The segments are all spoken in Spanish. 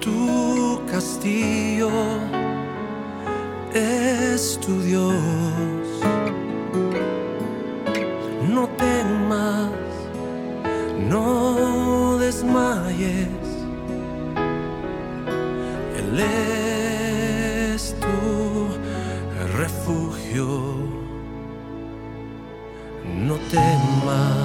Tu castillo es tu Dios. No temas, no desmayes, Él es tu refugio. No temas.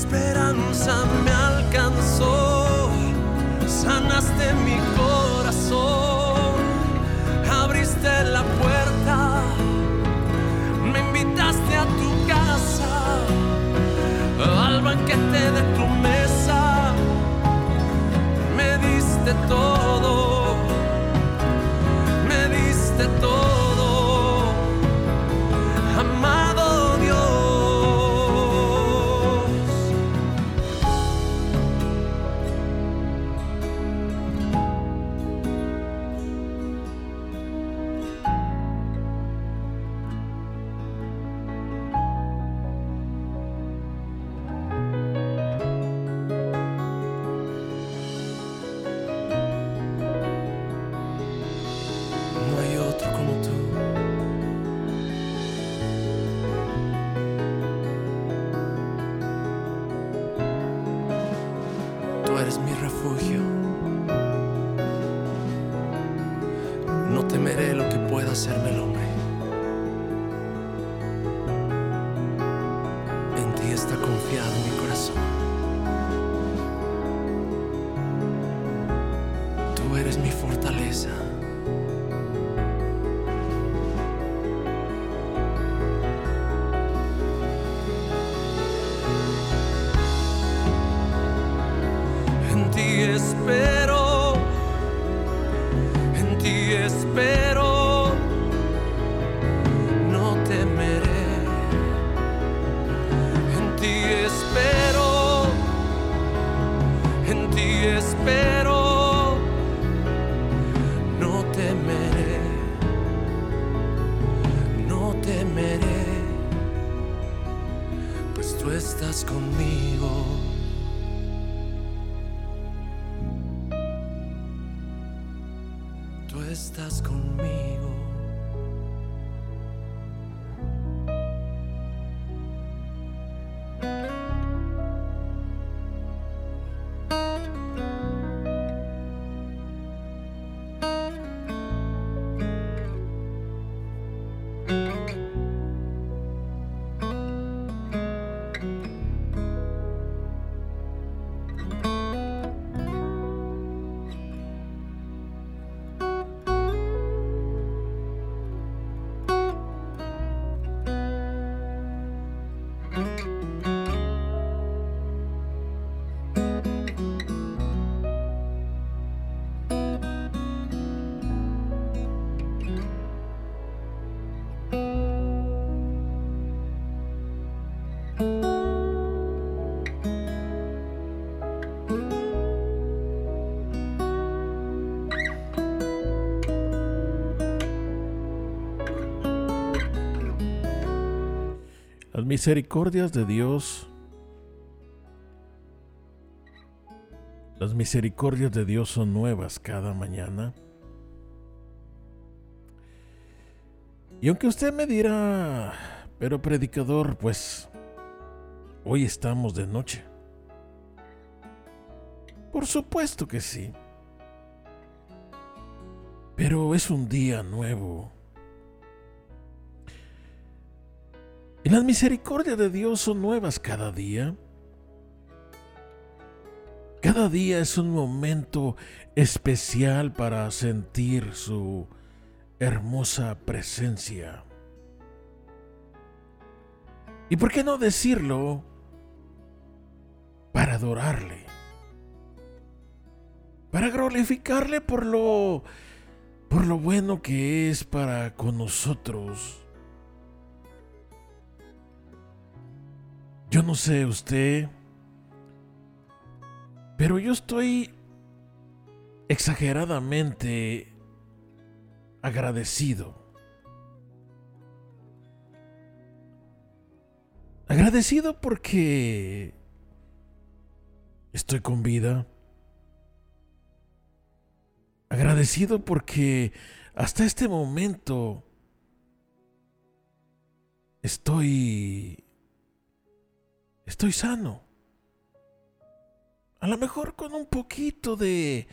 esperanza me alcanzó, sanaste mi corazón, abriste la puerta, me invitaste a tu casa, al banquete de tu mesa, me diste todo. estás conmigo. Tú estás conmigo. Misericordias de Dios, las misericordias de Dios son nuevas cada mañana. Y aunque usted me dirá, pero predicador, pues hoy estamos de noche. Por supuesto que sí. Pero es un día nuevo. Y las misericordias de Dios son nuevas cada día. Cada día es un momento especial para sentir su hermosa presencia. ¿Y por qué no decirlo? Para adorarle. Para glorificarle por lo por lo bueno que es para con nosotros. Yo no sé usted, pero yo estoy exageradamente agradecido. Agradecido porque estoy con vida. Agradecido porque hasta este momento estoy estoy sano. A lo mejor con un poquito de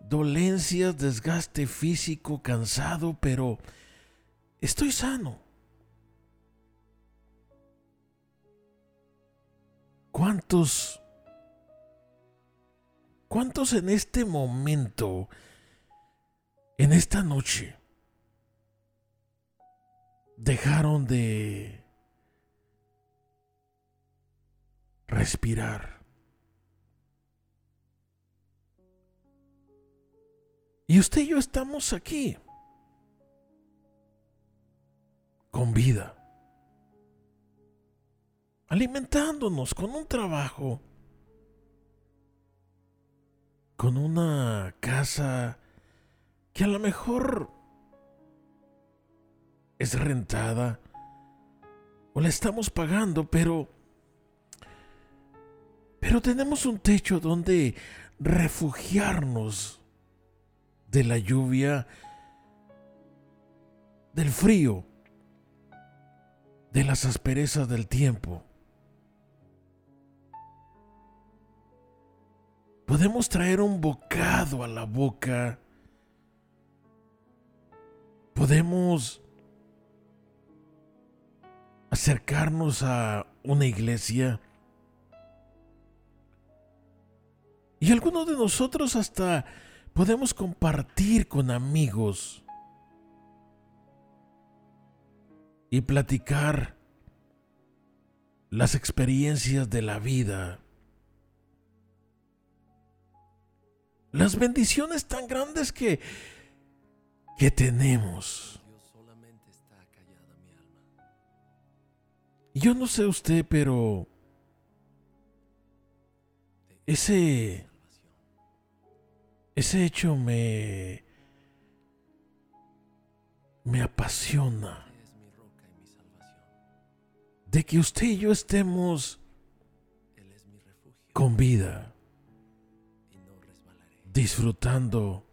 dolencias, desgaste físico, cansado, pero estoy sano. ¿Cuántos, cuántos en este momento, en esta noche, dejaron de respirar. Y usted y yo estamos aquí, con vida, alimentándonos con un trabajo, con una casa que a lo mejor es rentada o la estamos pagando, pero pero tenemos un techo donde refugiarnos de la lluvia, del frío, de las asperezas del tiempo. Podemos traer un bocado a la boca. Podemos acercarnos a una iglesia Y algunos de nosotros hasta podemos compartir con amigos y platicar las experiencias de la vida. Las bendiciones tan grandes que, que tenemos. Yo no sé usted, pero ese, ese hecho me, me apasiona. De que usted y yo estemos con vida, disfrutando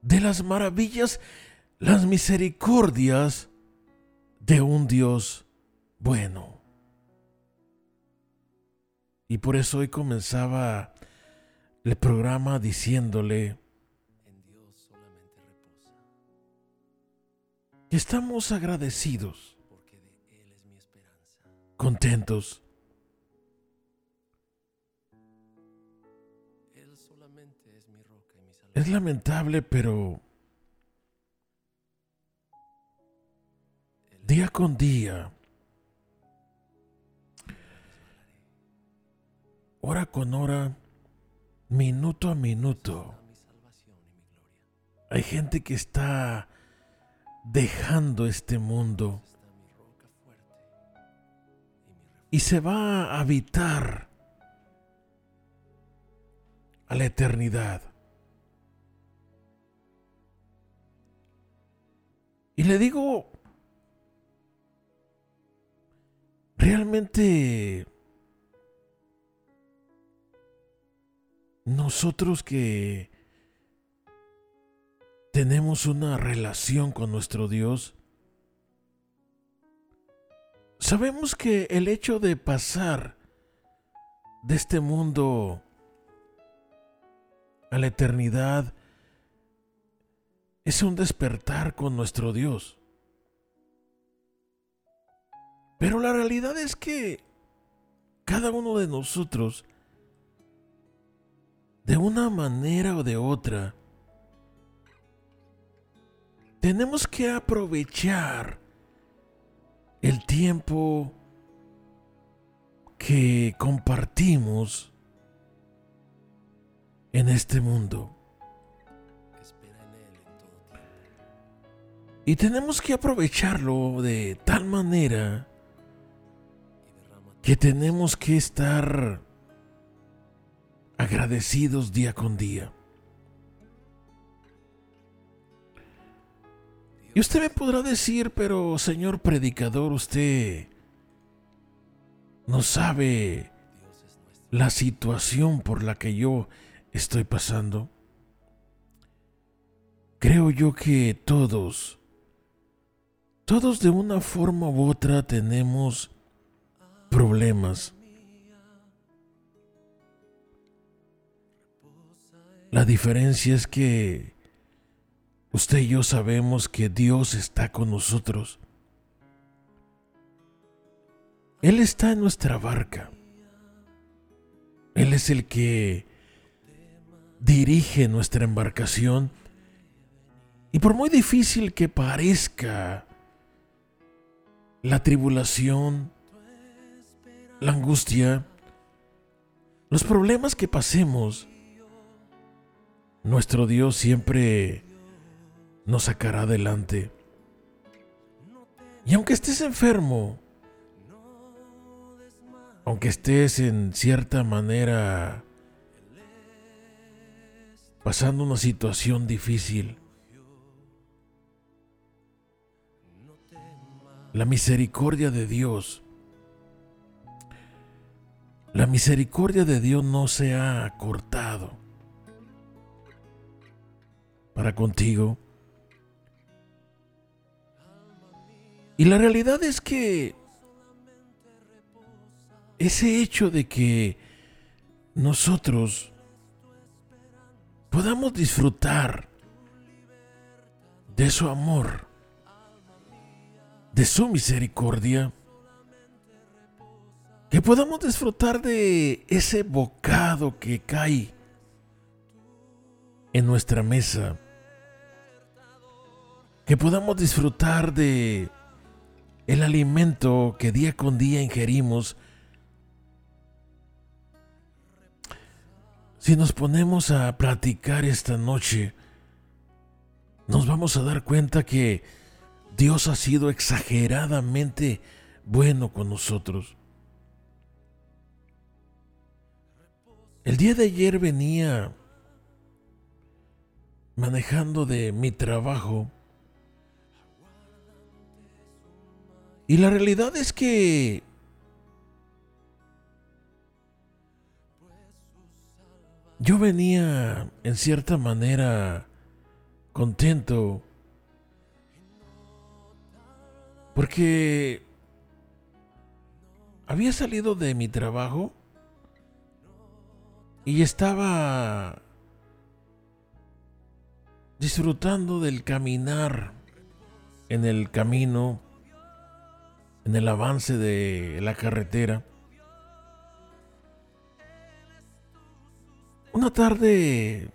de las maravillas, las misericordias de un Dios bueno. Y por eso hoy comenzaba el programa diciéndole que estamos agradecidos, contentos. Es lamentable, pero día con día hora con hora, minuto a minuto. Hay gente que está dejando este mundo y se va a habitar a la eternidad. Y le digo, realmente nosotros que tenemos una relación con nuestro Dios, sabemos que el hecho de pasar de este mundo a la eternidad es un despertar con nuestro Dios. Pero la realidad es que cada uno de nosotros, de una manera o de otra, tenemos que aprovechar el tiempo que compartimos en este mundo. Y tenemos que aprovecharlo de tal manera que tenemos que estar agradecidos día con día. Y usted me podrá decir, pero señor predicador, usted no sabe la situación por la que yo estoy pasando. Creo yo que todos, todos de una forma u otra tenemos problemas. La diferencia es que usted y yo sabemos que Dios está con nosotros. Él está en nuestra barca. Él es el que dirige nuestra embarcación. Y por muy difícil que parezca la tribulación, la angustia, los problemas que pasemos, nuestro Dios siempre nos sacará adelante. Y aunque estés enfermo, aunque estés en cierta manera pasando una situación difícil, la misericordia de Dios la misericordia de Dios no se ha cortado para contigo. Y la realidad es que ese hecho de que nosotros podamos disfrutar de su amor, de su misericordia, que podamos disfrutar de ese bocado que cae en nuestra mesa. Que podamos disfrutar de el alimento que día con día ingerimos. Si nos ponemos a platicar esta noche, nos vamos a dar cuenta que Dios ha sido exageradamente bueno con nosotros. El día de ayer venía manejando de mi trabajo y la realidad es que yo venía en cierta manera contento. Porque había salido de mi trabajo y estaba disfrutando del caminar en el camino, en el avance de la carretera. Una tarde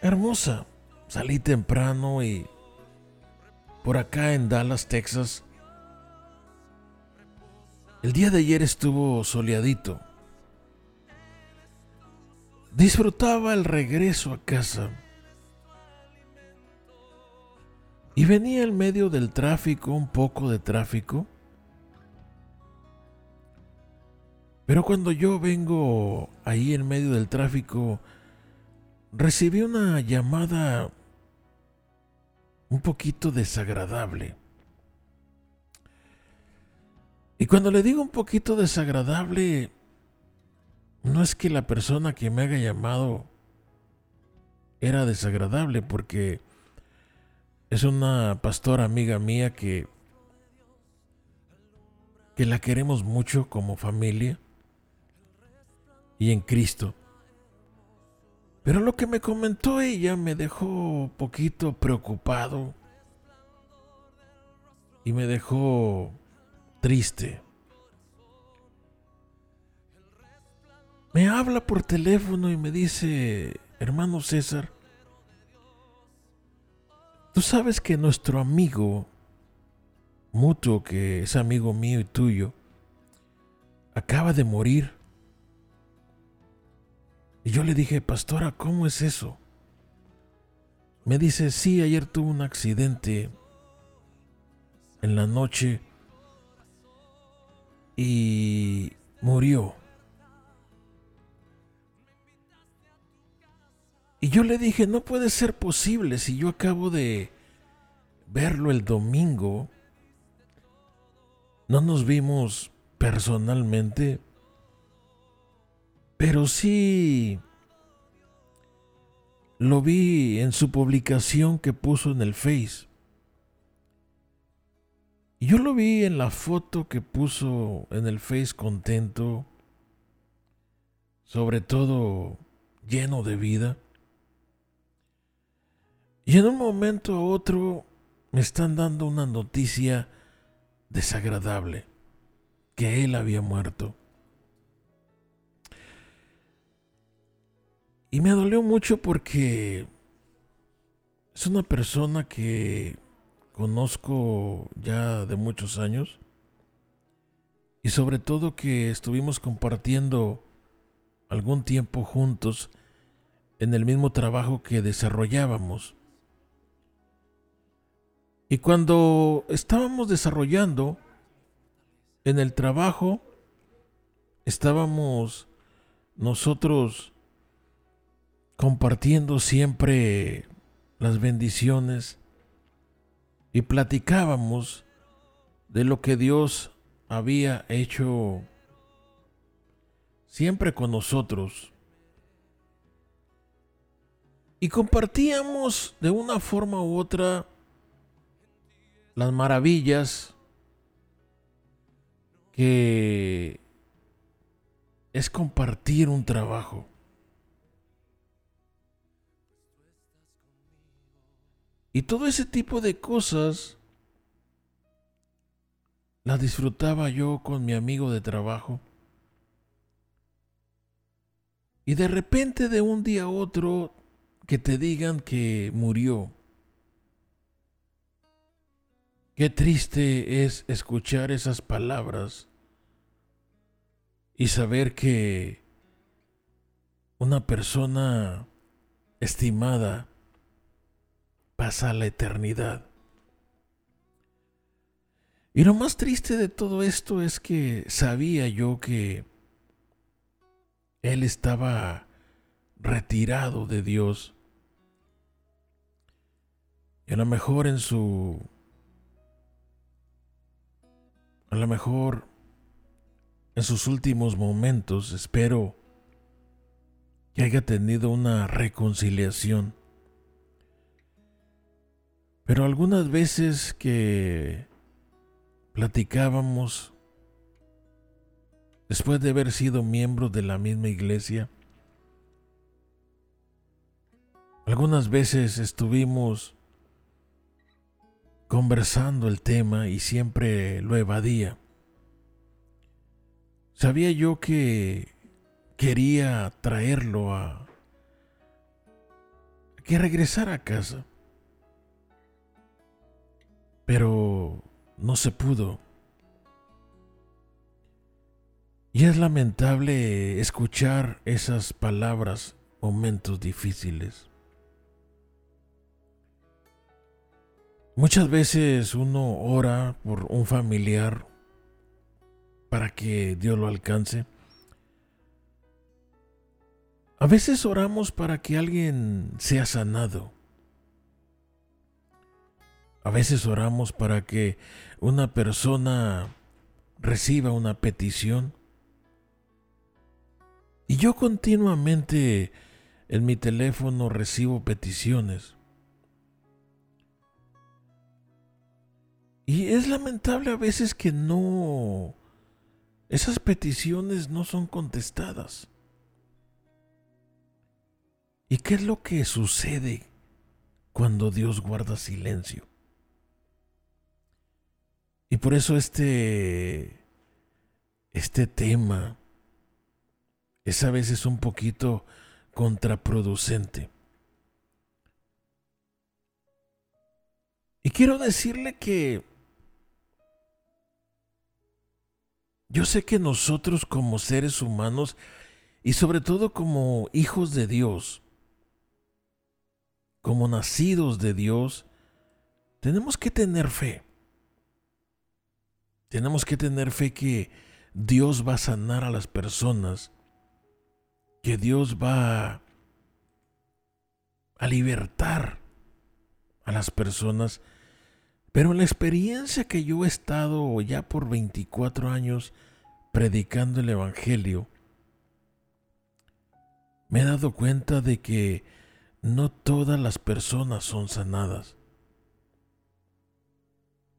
hermosa. Salí temprano y por acá en Dallas, Texas. El día de ayer estuvo soleadito. Disfrutaba el regreso a casa. Y venía en medio del tráfico, un poco de tráfico. Pero cuando yo vengo ahí en medio del tráfico, recibí una llamada un poquito desagradable. Y cuando le digo un poquito desagradable, no es que la persona que me haya llamado era desagradable, porque es una pastora amiga mía que, que la queremos mucho como familia y en Cristo. Pero lo que me comentó ella me dejó poquito preocupado y me dejó triste. Me habla por teléfono y me dice, hermano César, tú sabes que nuestro amigo mutuo, que es amigo mío y tuyo, acaba de morir. Y yo le dije, pastora, ¿cómo es eso? Me dice, sí, ayer tuvo un accidente en la noche y murió. Y yo le dije, no puede ser posible si yo acabo de verlo el domingo. No nos vimos personalmente, pero sí lo vi en su publicación que puso en el Face. Y yo lo vi en la foto que puso en el Face contento, sobre todo lleno de vida. Y en un momento a otro me están dando una noticia desagradable, que él había muerto. Y me dolió mucho porque es una persona que conozco ya de muchos años y sobre todo que estuvimos compartiendo algún tiempo juntos en el mismo trabajo que desarrollábamos. Y cuando estábamos desarrollando en el trabajo, estábamos nosotros compartiendo siempre las bendiciones y platicábamos de lo que Dios había hecho siempre con nosotros. Y compartíamos de una forma u otra las maravillas que es compartir un trabajo. Y todo ese tipo de cosas las disfrutaba yo con mi amigo de trabajo. Y de repente de un día a otro que te digan que murió. Qué triste es escuchar esas palabras y saber que una persona estimada pasa la eternidad. Y lo más triste de todo esto es que sabía yo que él estaba retirado de Dios. Y a lo mejor en su a lo mejor en sus últimos momentos espero que haya tenido una reconciliación. Pero algunas veces que platicábamos, después de haber sido miembros de la misma iglesia, algunas veces estuvimos conversando el tema y siempre lo evadía. Sabía yo que quería traerlo a que regresara a casa. Pero no se pudo. Y es lamentable escuchar esas palabras momentos difíciles. Muchas veces uno ora por un familiar para que Dios lo alcance. A veces oramos para que alguien sea sanado. A veces oramos para que una persona reciba una petición. Y yo continuamente en mi teléfono recibo peticiones. Y es lamentable a veces que no, esas peticiones no son contestadas. ¿Y qué es lo que sucede cuando Dios guarda silencio? Y por eso este, este tema es a veces un poquito contraproducente. Y quiero decirle que yo sé que nosotros como seres humanos y sobre todo como hijos de Dios, como nacidos de Dios, tenemos que tener fe. Tenemos que tener fe que Dios va a sanar a las personas, que Dios va a libertar a las personas. Pero en la experiencia que yo he estado ya por 24 años predicando el Evangelio, me he dado cuenta de que no todas las personas son sanadas.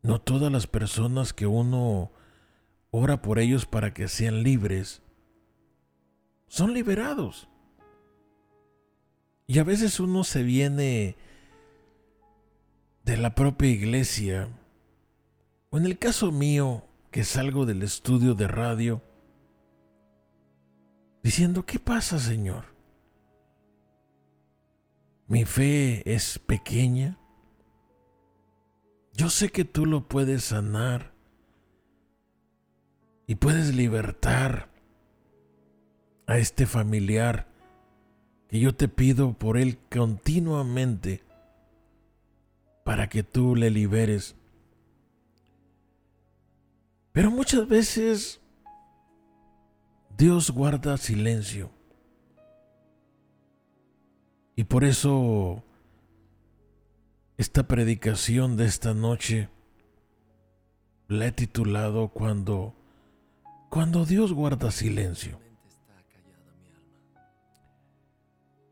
No todas las personas que uno ora por ellos para que sean libres son liberados. Y a veces uno se viene de la propia iglesia, o en el caso mío, que salgo del estudio de radio, diciendo, ¿qué pasa, Señor? Mi fe es pequeña. Yo sé que tú lo puedes sanar y puedes libertar a este familiar que yo te pido por él continuamente para que tú le liberes. Pero muchas veces Dios guarda silencio. Y por eso esta predicación de esta noche la he titulado cuando cuando Dios guarda silencio.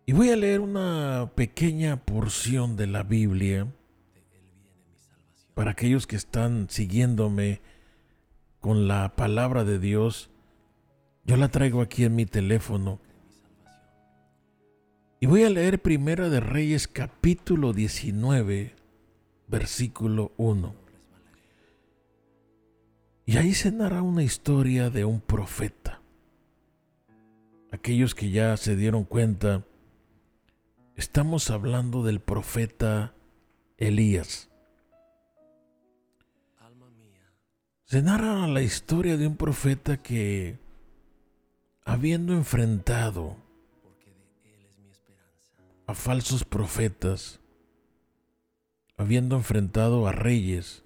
Y voy a leer una pequeña porción de la Biblia para aquellos que están siguiéndome con la palabra de Dios. Yo la traigo aquí en mi teléfono y voy a leer Primera de Reyes capítulo 19, versículo 1. Y ahí se narra una historia de un profeta. Aquellos que ya se dieron cuenta, estamos hablando del profeta Elías. Se narra la historia de un profeta que, habiendo enfrentado a falsos profetas, habiendo enfrentado a reyes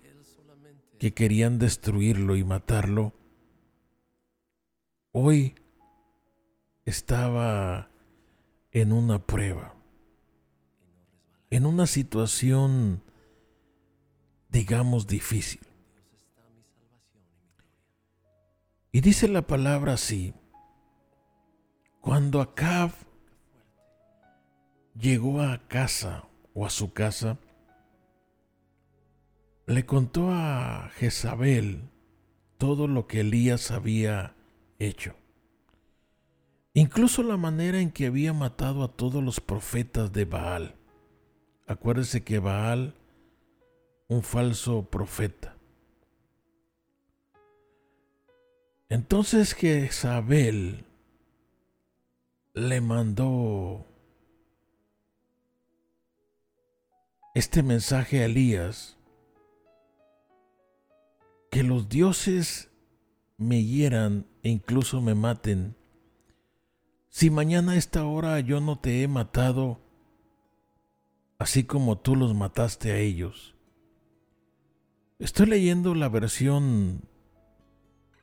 que querían destruirlo y matarlo, hoy estaba en una prueba, en una situación, digamos, difícil. Y dice la palabra así, cuando Acab llegó a casa o a su casa, le contó a Jezabel todo lo que Elías había hecho. Incluso la manera en que había matado a todos los profetas de Baal. Acuérdese que Baal, un falso profeta. Entonces Jezabel le mandó este mensaje a Elías, que los dioses me hieran e incluso me maten, si mañana a esta hora yo no te he matado, así como tú los mataste a ellos. Estoy leyendo la versión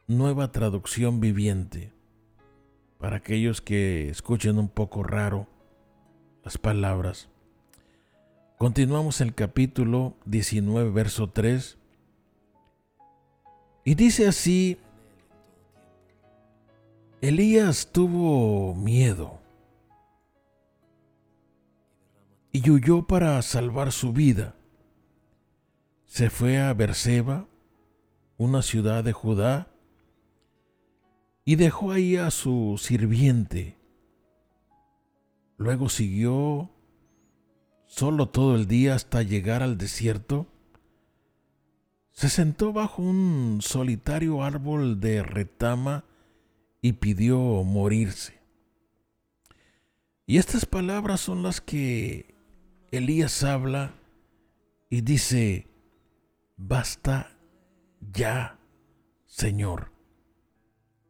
nueva traducción viviente, para aquellos que escuchen un poco raro las palabras. Continuamos el capítulo 19, verso 3. Y dice así Elías tuvo miedo y huyó para salvar su vida. Se fue a Berseba, una ciudad de Judá, y dejó ahí a su sirviente. Luego siguió solo todo el día hasta llegar al desierto. Se sentó bajo un solitario árbol de retama y pidió morirse. Y estas palabras son las que Elías habla y dice, basta ya, Señor,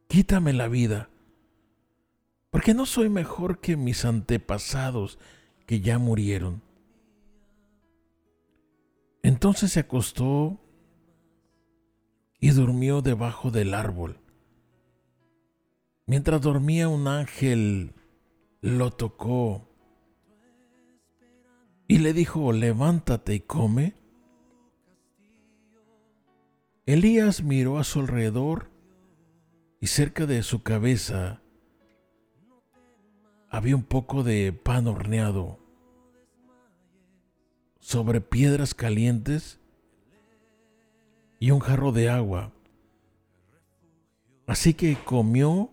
quítame la vida, porque no soy mejor que mis antepasados que ya murieron. Entonces se acostó y durmió debajo del árbol. Mientras dormía un ángel lo tocó y le dijo, levántate y come. Elías miró a su alrededor y cerca de su cabeza había un poco de pan horneado sobre piedras calientes y un jarro de agua. Así que comió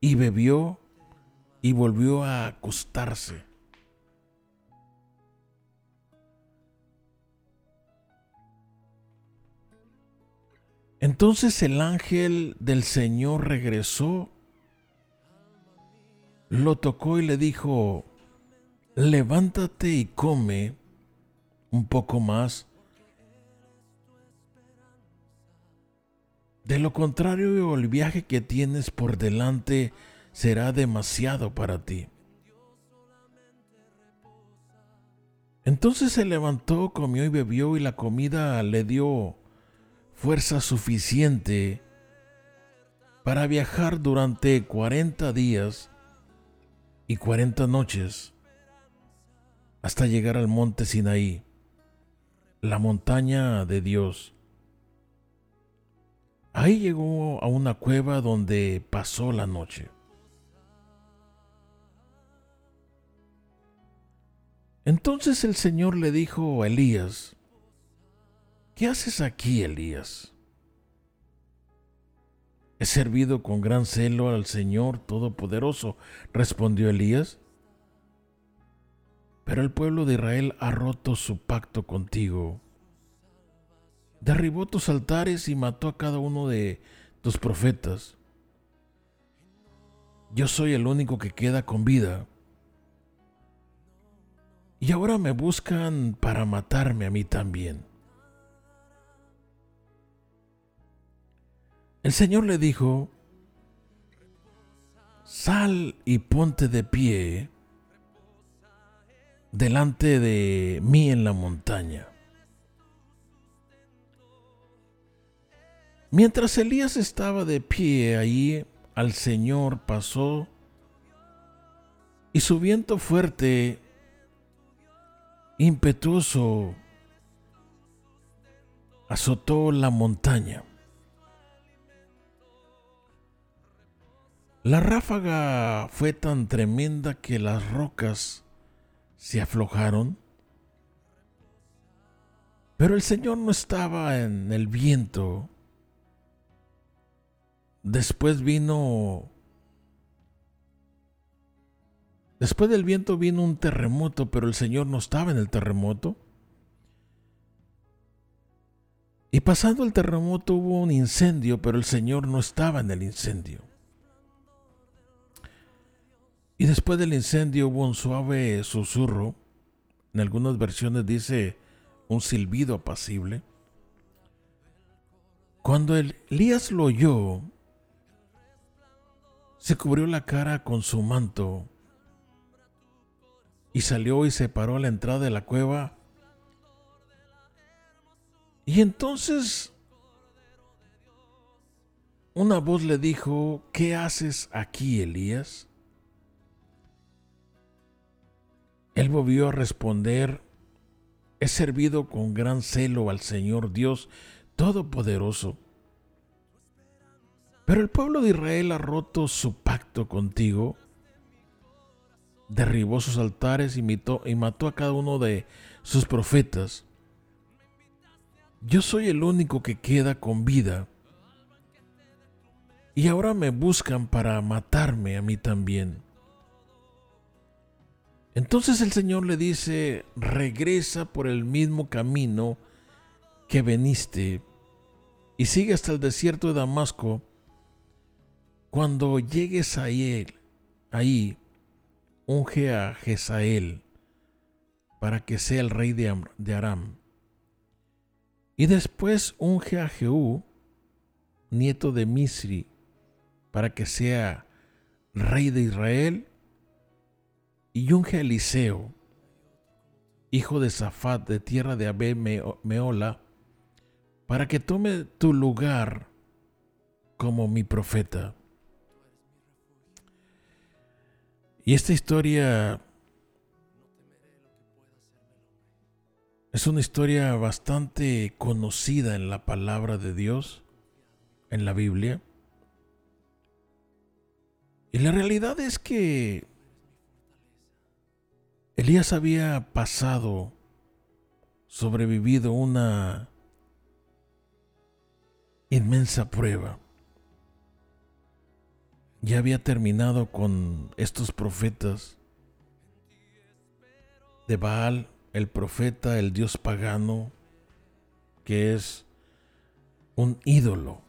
y bebió y volvió a acostarse. Entonces el ángel del Señor regresó, lo tocó y le dijo, levántate y come un poco más. De lo contrario, el viaje que tienes por delante será demasiado para ti. Entonces se levantó, comió y bebió y la comida le dio fuerza suficiente para viajar durante 40 días y 40 noches hasta llegar al monte Sinaí, la montaña de Dios. Ahí llegó a una cueva donde pasó la noche. Entonces el Señor le dijo a Elías, ¿qué haces aquí, Elías? He servido con gran celo al Señor Todopoderoso, respondió Elías. Pero el pueblo de Israel ha roto su pacto contigo derribó tus altares y mató a cada uno de tus profetas. Yo soy el único que queda con vida. Y ahora me buscan para matarme a mí también. El Señor le dijo, sal y ponte de pie delante de mí en la montaña. Mientras Elías estaba de pie allí, al Señor pasó y su viento fuerte, impetuoso, azotó la montaña. La ráfaga fue tan tremenda que las rocas se aflojaron, pero el Señor no estaba en el viento Después vino... Después del viento vino un terremoto, pero el Señor no estaba en el terremoto. Y pasando el terremoto hubo un incendio, pero el Señor no estaba en el incendio. Y después del incendio hubo un suave susurro. En algunas versiones dice un silbido apacible. Cuando Elías lo oyó, se cubrió la cara con su manto y salió y se paró a la entrada de la cueva. Y entonces una voz le dijo, ¿qué haces aquí, Elías? Él volvió a responder, he servido con gran celo al Señor Dios Todopoderoso Pero el pueblo de Israel ha roto su pacto contigo, derribó sus altares y, y mató a cada uno de sus profetas. Yo soy el único que queda con vida. Y ahora me buscan para matarme a mí también. Entonces el Señor le dice, regresa por el mismo camino que veniste y sigue hasta el desierto de Damasco. Cuando llegues ahí, ahí unge a Jezael para que sea el rey de Aram. Y después unge a Jehú, nieto de Misri, para que sea rey de Israel y unge a Eliseo, hijo de Zafat de tierra de Abel Meola, para que tome tu lugar como mi profeta. Y esta historia es una historia bastante conocida en la palabra de Dios, en la Biblia. Y la realidad es que Elías había pasado, sobrevivido una inmensa prueba. Ya había terminado con estos profetas de Baal, el profeta, el dios pagano, que es un ídolo,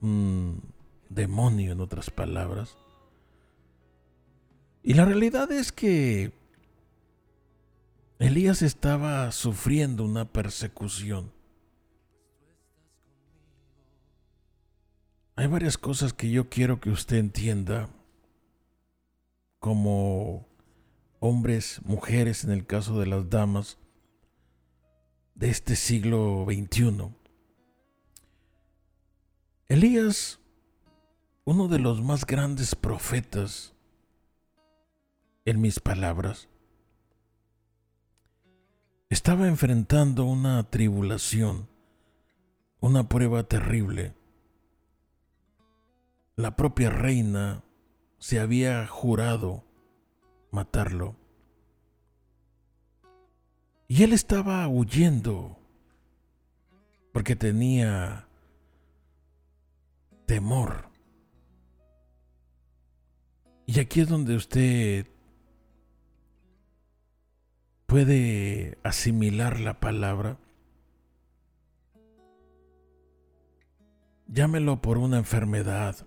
un demonio en otras palabras. Y la realidad es que Elías estaba sufriendo una persecución. Hay varias cosas que yo quiero que usted entienda como hombres, mujeres, en el caso de las damas de este siglo XXI. Elías, uno de los más grandes profetas en mis palabras. Estaba enfrentando una tribulación, una prueba terrible. La propia reina se había jurado matarlo. Y él estaba huyendo porque tenía temor. Y aquí es donde usted puede asimilar la palabra, llámelo por una enfermedad,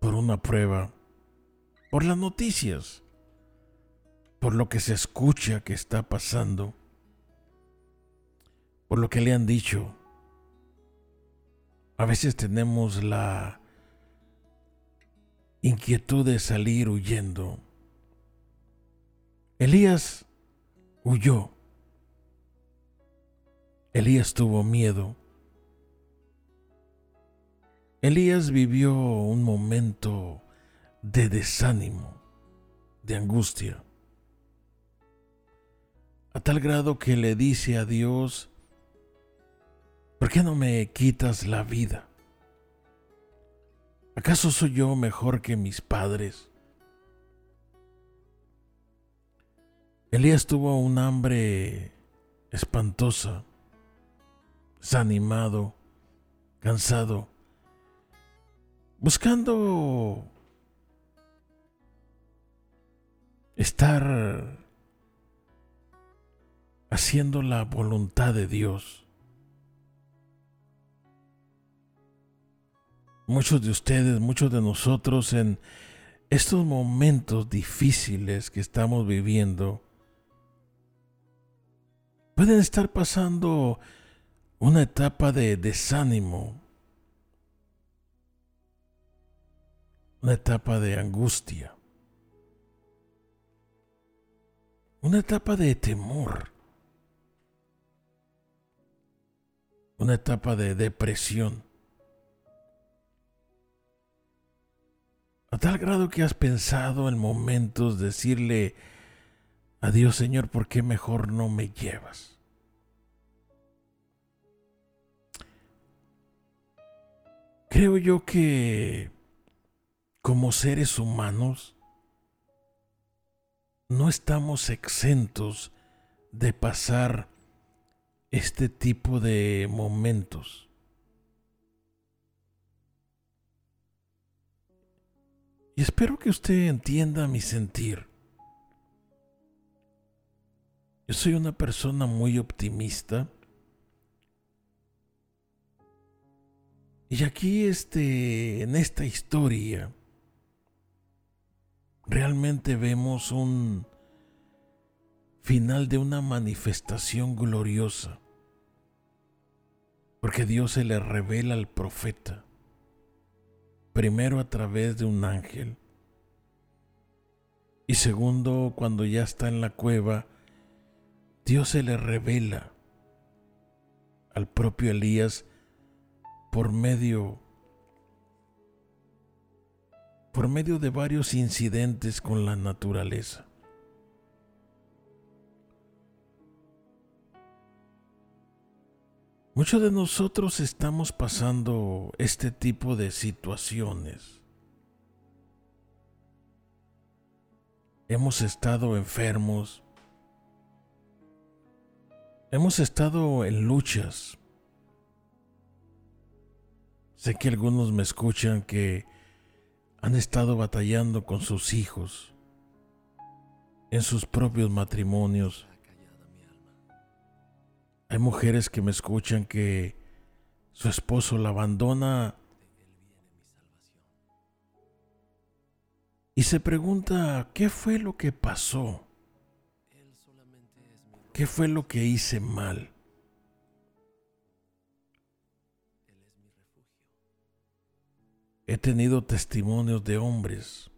por una prueba, por las noticias, por lo que se escucha que está pasando, por lo que le han dicho. A veces tenemos la inquietud de salir huyendo. Elías huyó. Elías tuvo miedo. Elías vivió un momento de desánimo, de angustia, a tal grado que le dice a Dios, ¿por qué no me quitas la vida? ¿Acaso soy yo mejor que mis padres? Elías tuvo un hambre espantosa, desanimado, cansado, buscando estar haciendo la voluntad de Dios. Muchos de ustedes, muchos de nosotros en estos momentos difíciles que estamos viviendo, pueden estar pasando una etapa de desánimo, una etapa de angustia, una etapa de temor, una etapa de depresión. A tal grado que has pensado en momentos decirle, Adiós Señor, ¿por qué mejor no me llevas? Creo yo que como seres humanos no estamos exentos de pasar este tipo de momentos. Y espero que usted entienda mi sentir. Yo soy una persona muy optimista. Y aquí este en esta historia realmente vemos un final de una manifestación gloriosa. Porque Dios se le revela al profeta, primero a través de un ángel, y segundo cuando ya está en la cueva, Dios se le revela al propio Elías por medio por medio de varios incidentes con la naturaleza. Muchos de nosotros estamos pasando este tipo de situaciones. Hemos estado enfermos. Hemos estado en luchas. Sé que algunos me escuchan que han estado batallando con sus hijos, en sus propios matrimonios, hay mujeres que me escuchan que su esposo la abandona y se pregunta, ¿qué fue lo que pasó? ¿Qué fue lo que hice mal? He tenido testimonios de hombres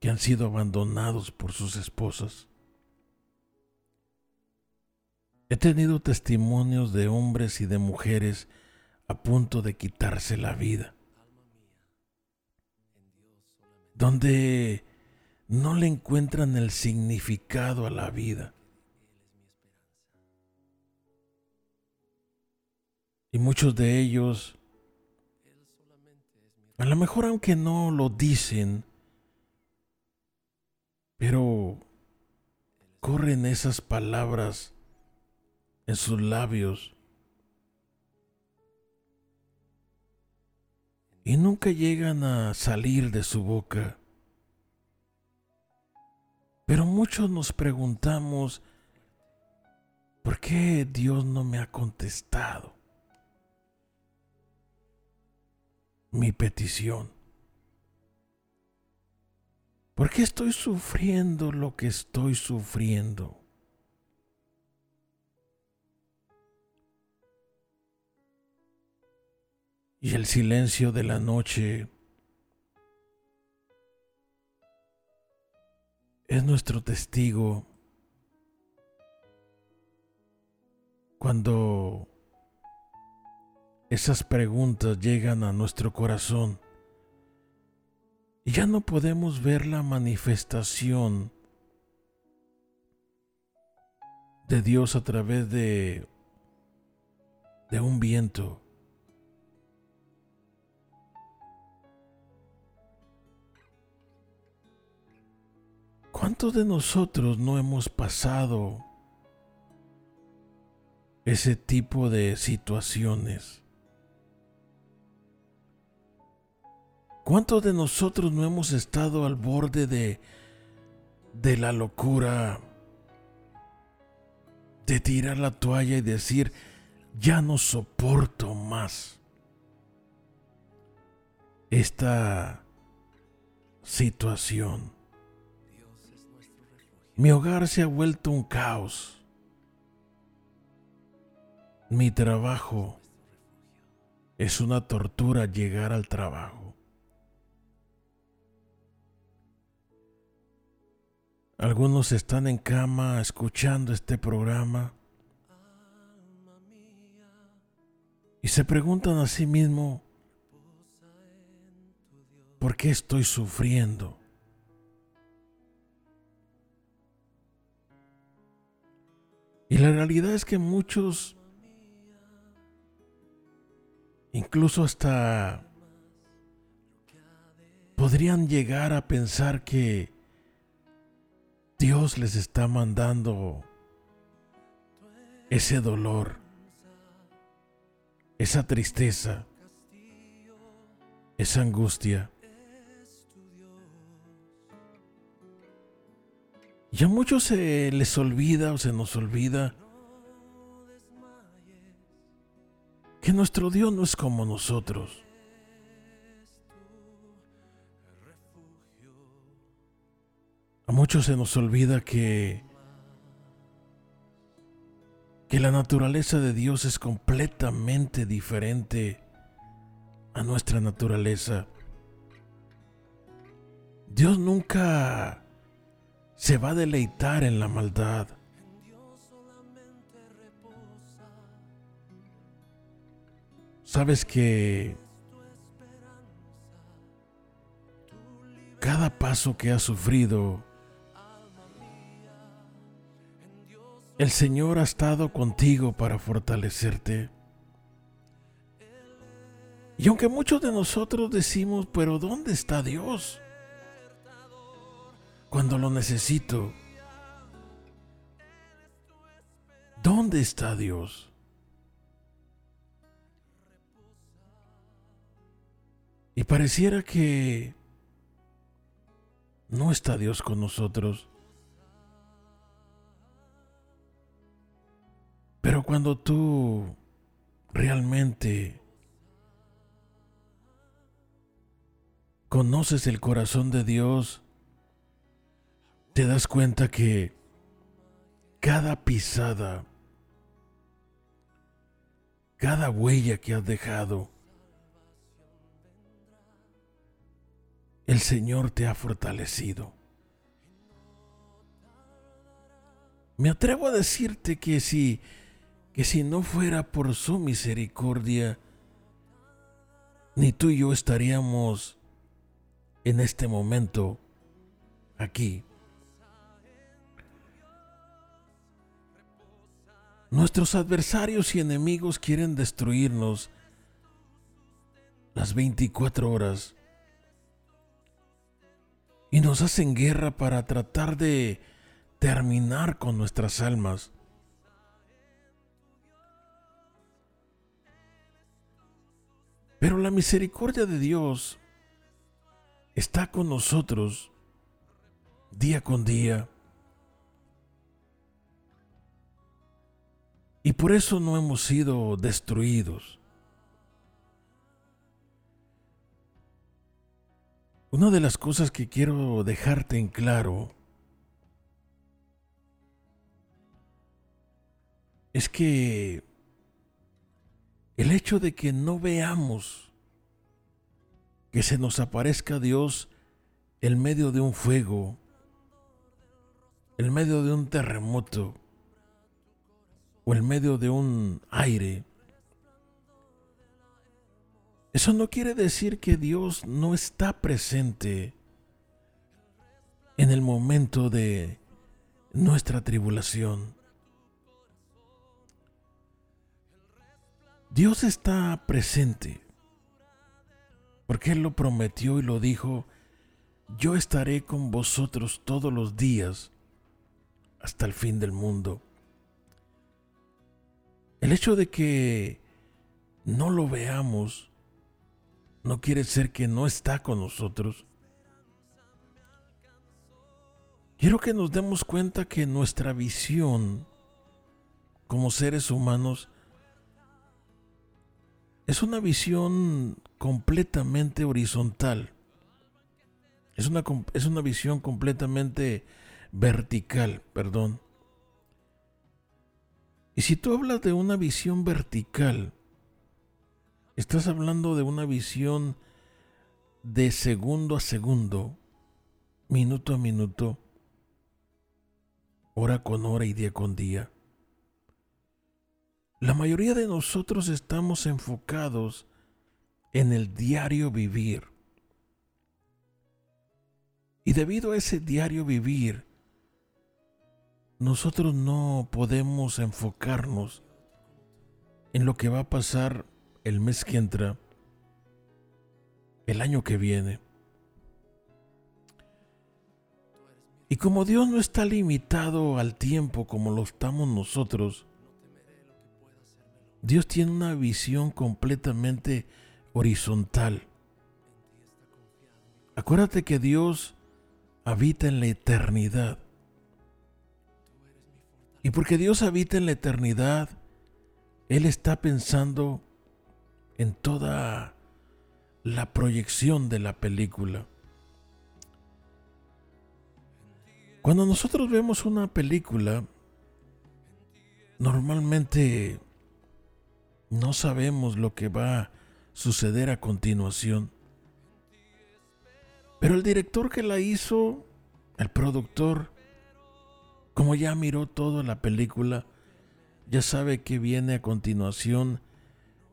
que han sido abandonados por sus esposas He tenido testimonios de hombres y de mujeres a punto de quitarse la vida, donde no le encuentran el significado a la vida. Y muchos de ellos, a lo mejor aunque no lo dicen, pero corren esas palabras en sus labios. Y nunca llegan a salir de su boca. Pero muchos nos preguntamos, ¿por qué Dios no me ha contestado mi petición? ¿Por qué estoy sufriendo lo que estoy sufriendo? y el silencio de la noche es nuestro testigo cuando esas preguntas llegan a nuestro corazón y ya no podemos ver la manifestación de Dios a través de, de un viento ¿Cuántos de nosotros no hemos pasado ese tipo de situaciones? ¿Cuántos de nosotros no hemos estado al borde de, de la locura, de tirar la toalla y decir, ya no soporto más esta situación? Mi hogar se ha vuelto un caos. Mi trabajo es una tortura llegar al trabajo. Algunos están en cama escuchando este programa y se preguntan a sí mismo, ¿por qué estoy sufriendo? Y la realidad es que muchos incluso hasta podrían llegar a pensar que Dios les está mandando ese dolor, esa tristeza, esa angustia. Y a muchos se les olvida o se nos olvida que nuestro Dios no es como nosotros. A muchos se nos olvida que que la naturaleza de Dios es completamente diferente a nuestra naturaleza. Dios nunca se va a deleitar en la maldad. Sabes que cada paso que has sufrido, el Señor ha estado contigo para fortalecerte. Y aunque muchos de nosotros decimos, pero ¿dónde está Dios? cuando lo necesito. ¿Dónde está Dios? Y pareciera que no está Dios con nosotros. Pero cuando tú realmente conoces el corazón de Dios, te das cuenta que cada pisada, cada huella que has dejado, el Señor te ha fortalecido. Me atrevo a decirte que si que si no fuera por su misericordia, ni tú y yo estaríamos en este momento aquí. Nuestros adversarios y enemigos quieren destruirnos las 24 horas y nos hacen guerra para tratar de terminar con nuestras almas. Pero la misericordia de Dios está con nosotros día con día. Y por eso no hemos sido destruidos. Una de las cosas que quiero dejarte en claro es que el hecho de que no veamos que se nos aparezca Dios en medio de un fuego, en medio de un terremoto, o en medio de un aire, eso no quiere decir que Dios no está presente en el momento de nuestra tribulación. Dios está presente porque Él lo prometió y lo dijo, yo estaré con vosotros todos los días hasta el fin del mundo. El hecho de que no lo veamos no quiere decir que no está con nosotros. Quiero que nos demos cuenta que nuestra visión como seres humanos es una visión completamente horizontal. Es una, es una visión completamente vertical, perdón. Y si tú hablas de una visión vertical, estás hablando de una visión de segundo a segundo, minuto a minuto, hora con hora y día con día. La mayoría de nosotros estamos enfocados en el diario vivir. Y debido a ese diario vivir, nosotros no podemos enfocarnos en lo que va a pasar el mes que entra, el año que viene. Y como Dios no está limitado al tiempo como lo estamos nosotros, Dios tiene una visión completamente horizontal. Acuérdate que Dios habita en la eternidad. Y porque Dios habita en la eternidad, Él está pensando en toda la proyección de la película. Cuando nosotros vemos una película, normalmente no sabemos lo que va a suceder a continuación. Pero el director que la hizo, el productor, como ya miró toda la película, ya sabe que viene a continuación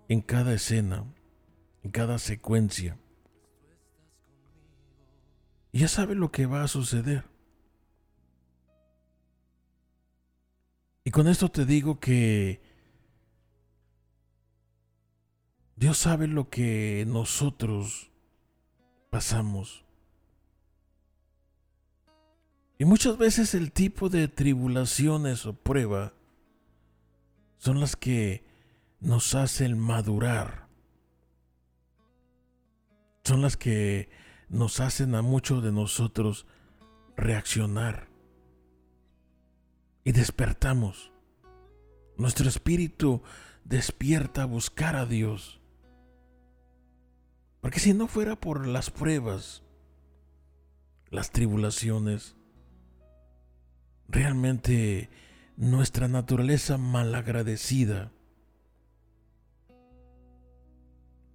en cada escena, en cada secuencia. Y ya sabe lo que va a suceder. Y con esto te digo que Dios sabe lo que nosotros pasamos. Y muchas veces el tipo de tribulaciones o prueba son las que nos hacen madurar. Son las que nos hacen a muchos de nosotros reaccionar. Y despertamos. Nuestro espíritu despierta a buscar a Dios. Porque si no fuera por las pruebas, las tribulaciones, realmente nuestra naturaleza malagradecida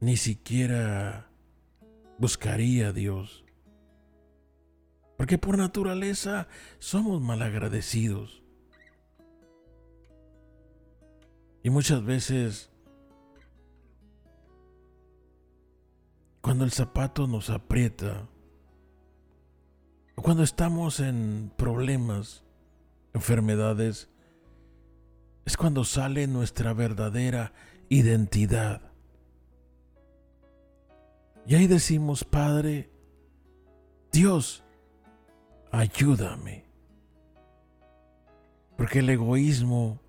ni siquiera buscaría a Dios. Porque por naturaleza somos malagradecidos. Y muchas veces, cuando el zapato nos aprieta, cuando estamos en problemas, enfermedades, es cuando sale nuestra verdadera identidad. Y ahí decimos, Padre, Dios, ayúdame. Porque el egoísmo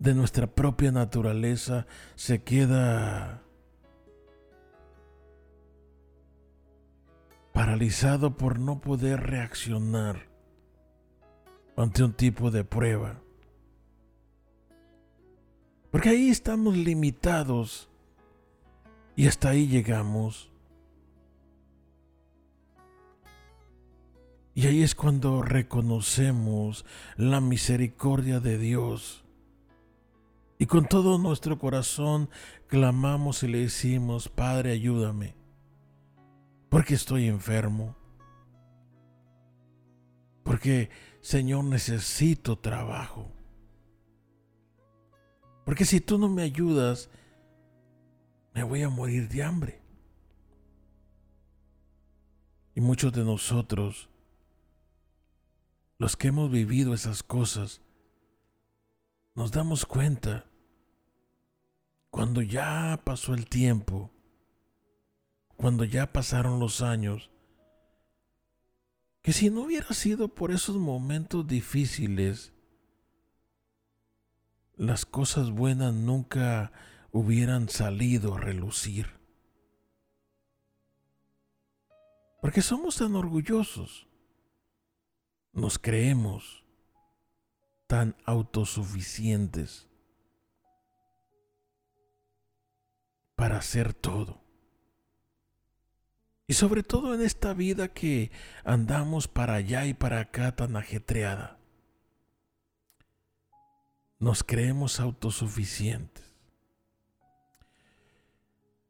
de nuestra propia naturaleza se queda paralizado por no poder reaccionar ante un tipo de prueba. Porque ahí estamos limitados y hasta ahí llegamos. Y ahí es cuando reconocemos la misericordia de Dios. Y con todo nuestro corazón clamamos y le decimos, Padre, ayúdame, porque estoy enfermo. Porque, Señor, necesito trabajo. Porque si tú no me ayudas, me voy a morir de hambre. Y muchos de nosotros, los que hemos vivido esas cosas, nos damos cuenta cuando ya pasó el tiempo, cuando ya pasaron los años, que si no hubiera sido por esos momentos difíciles, las cosas buenas nunca hubieran salido a relucir. Porque somos tan orgullosos, nos creemos tan autosuficientes para hacer todo. Y sobre todo en esta vida que andamos para allá y para acá tan ajetreada. Nos creemos autosuficientes.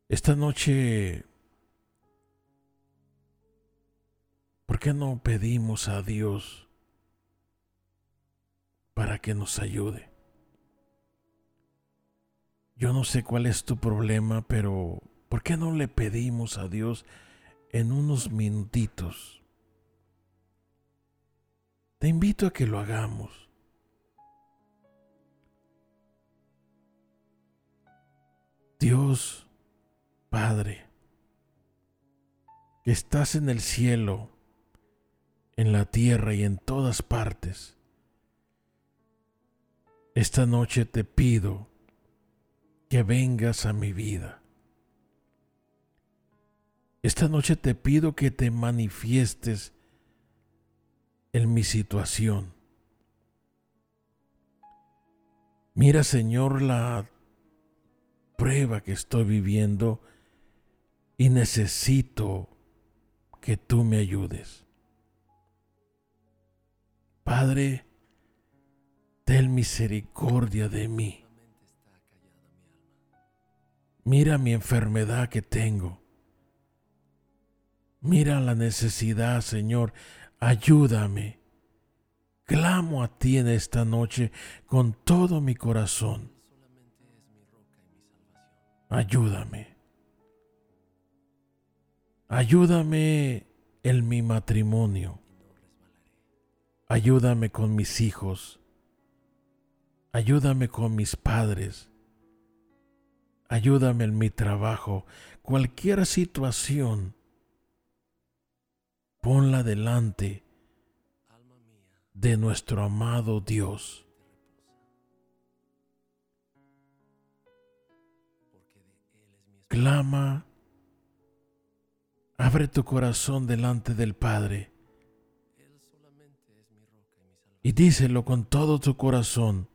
Esta noche, ¿por qué no pedimos a Dios para que nos ayude? Yo no sé cuál es tu problema, pero ¿por qué no le pedimos a Dios en unos minutitos? Te invito a que lo hagamos. Dios Padre, que estás en el cielo, en la tierra y en todas partes, esta noche te pido que vengas a mi vida. Esta noche te pido que te manifiestes en mi situación. Mira, Señor, la prueba que estoy viviendo y necesito que tú me ayudes. Padre, ten misericordia de mí. Mira mi enfermedad que tengo. Mira la necesidad, Señor. Ayúdame. Clamo a ti en esta noche con todo mi corazón. Ayúdame. Ayúdame en mi matrimonio. Ayúdame con mis hijos. Ayúdame con mis padres. Ayúdame en mi trabajo. Cualquier situación, ponla delante de nuestro amado Dios. Clama, abre tu corazón delante del Padre y díselo con todo tu corazón,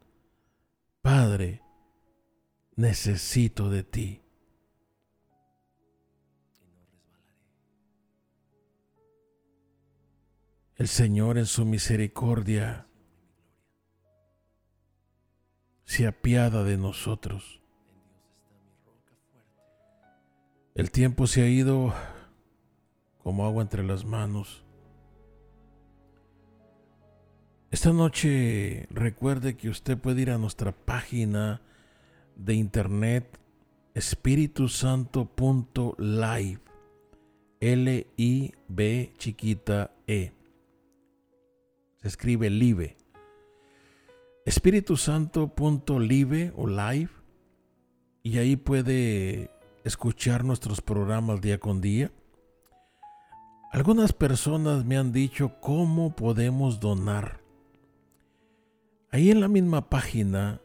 Padre, necesito de ti. El Señor en su misericordia se apiada de nosotros. El tiempo se ha ido como agua entre las manos. Esta noche recuerde que usted puede ir a nuestra página de internet espiritusanto.live. L-I-B chiquita E. Se escribe live. espiritusanto.live o live. Y ahí puede escuchar nuestros programas día con día. Algunas personas me han dicho cómo podemos donar. Ahí en la misma página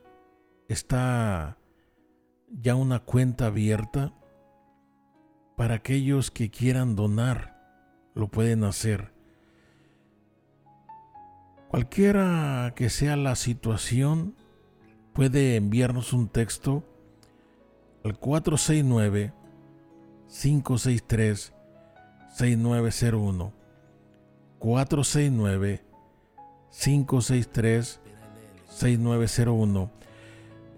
está ya una cuenta abierta para aquellos que quieran donar. Lo pueden hacer. Cualquiera que sea la situación, puede enviarnos un texto al 469 563 6901 469 563 6901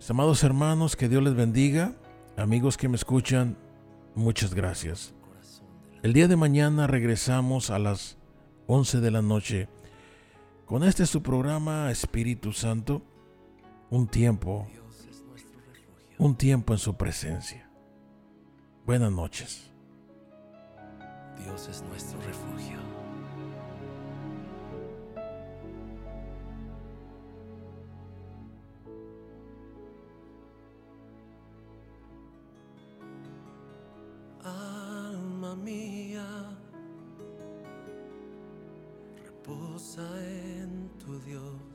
amados hermanos, que Dios les bendiga. Amigos que me escuchan, muchas gracias. El día de mañana regresamos a las 11 de la noche con este su programa Espíritu Santo, un tiempo, un tiempo en su presencia. Buenas noches. Dios es nuestro refugio. Reposa en tu Dios.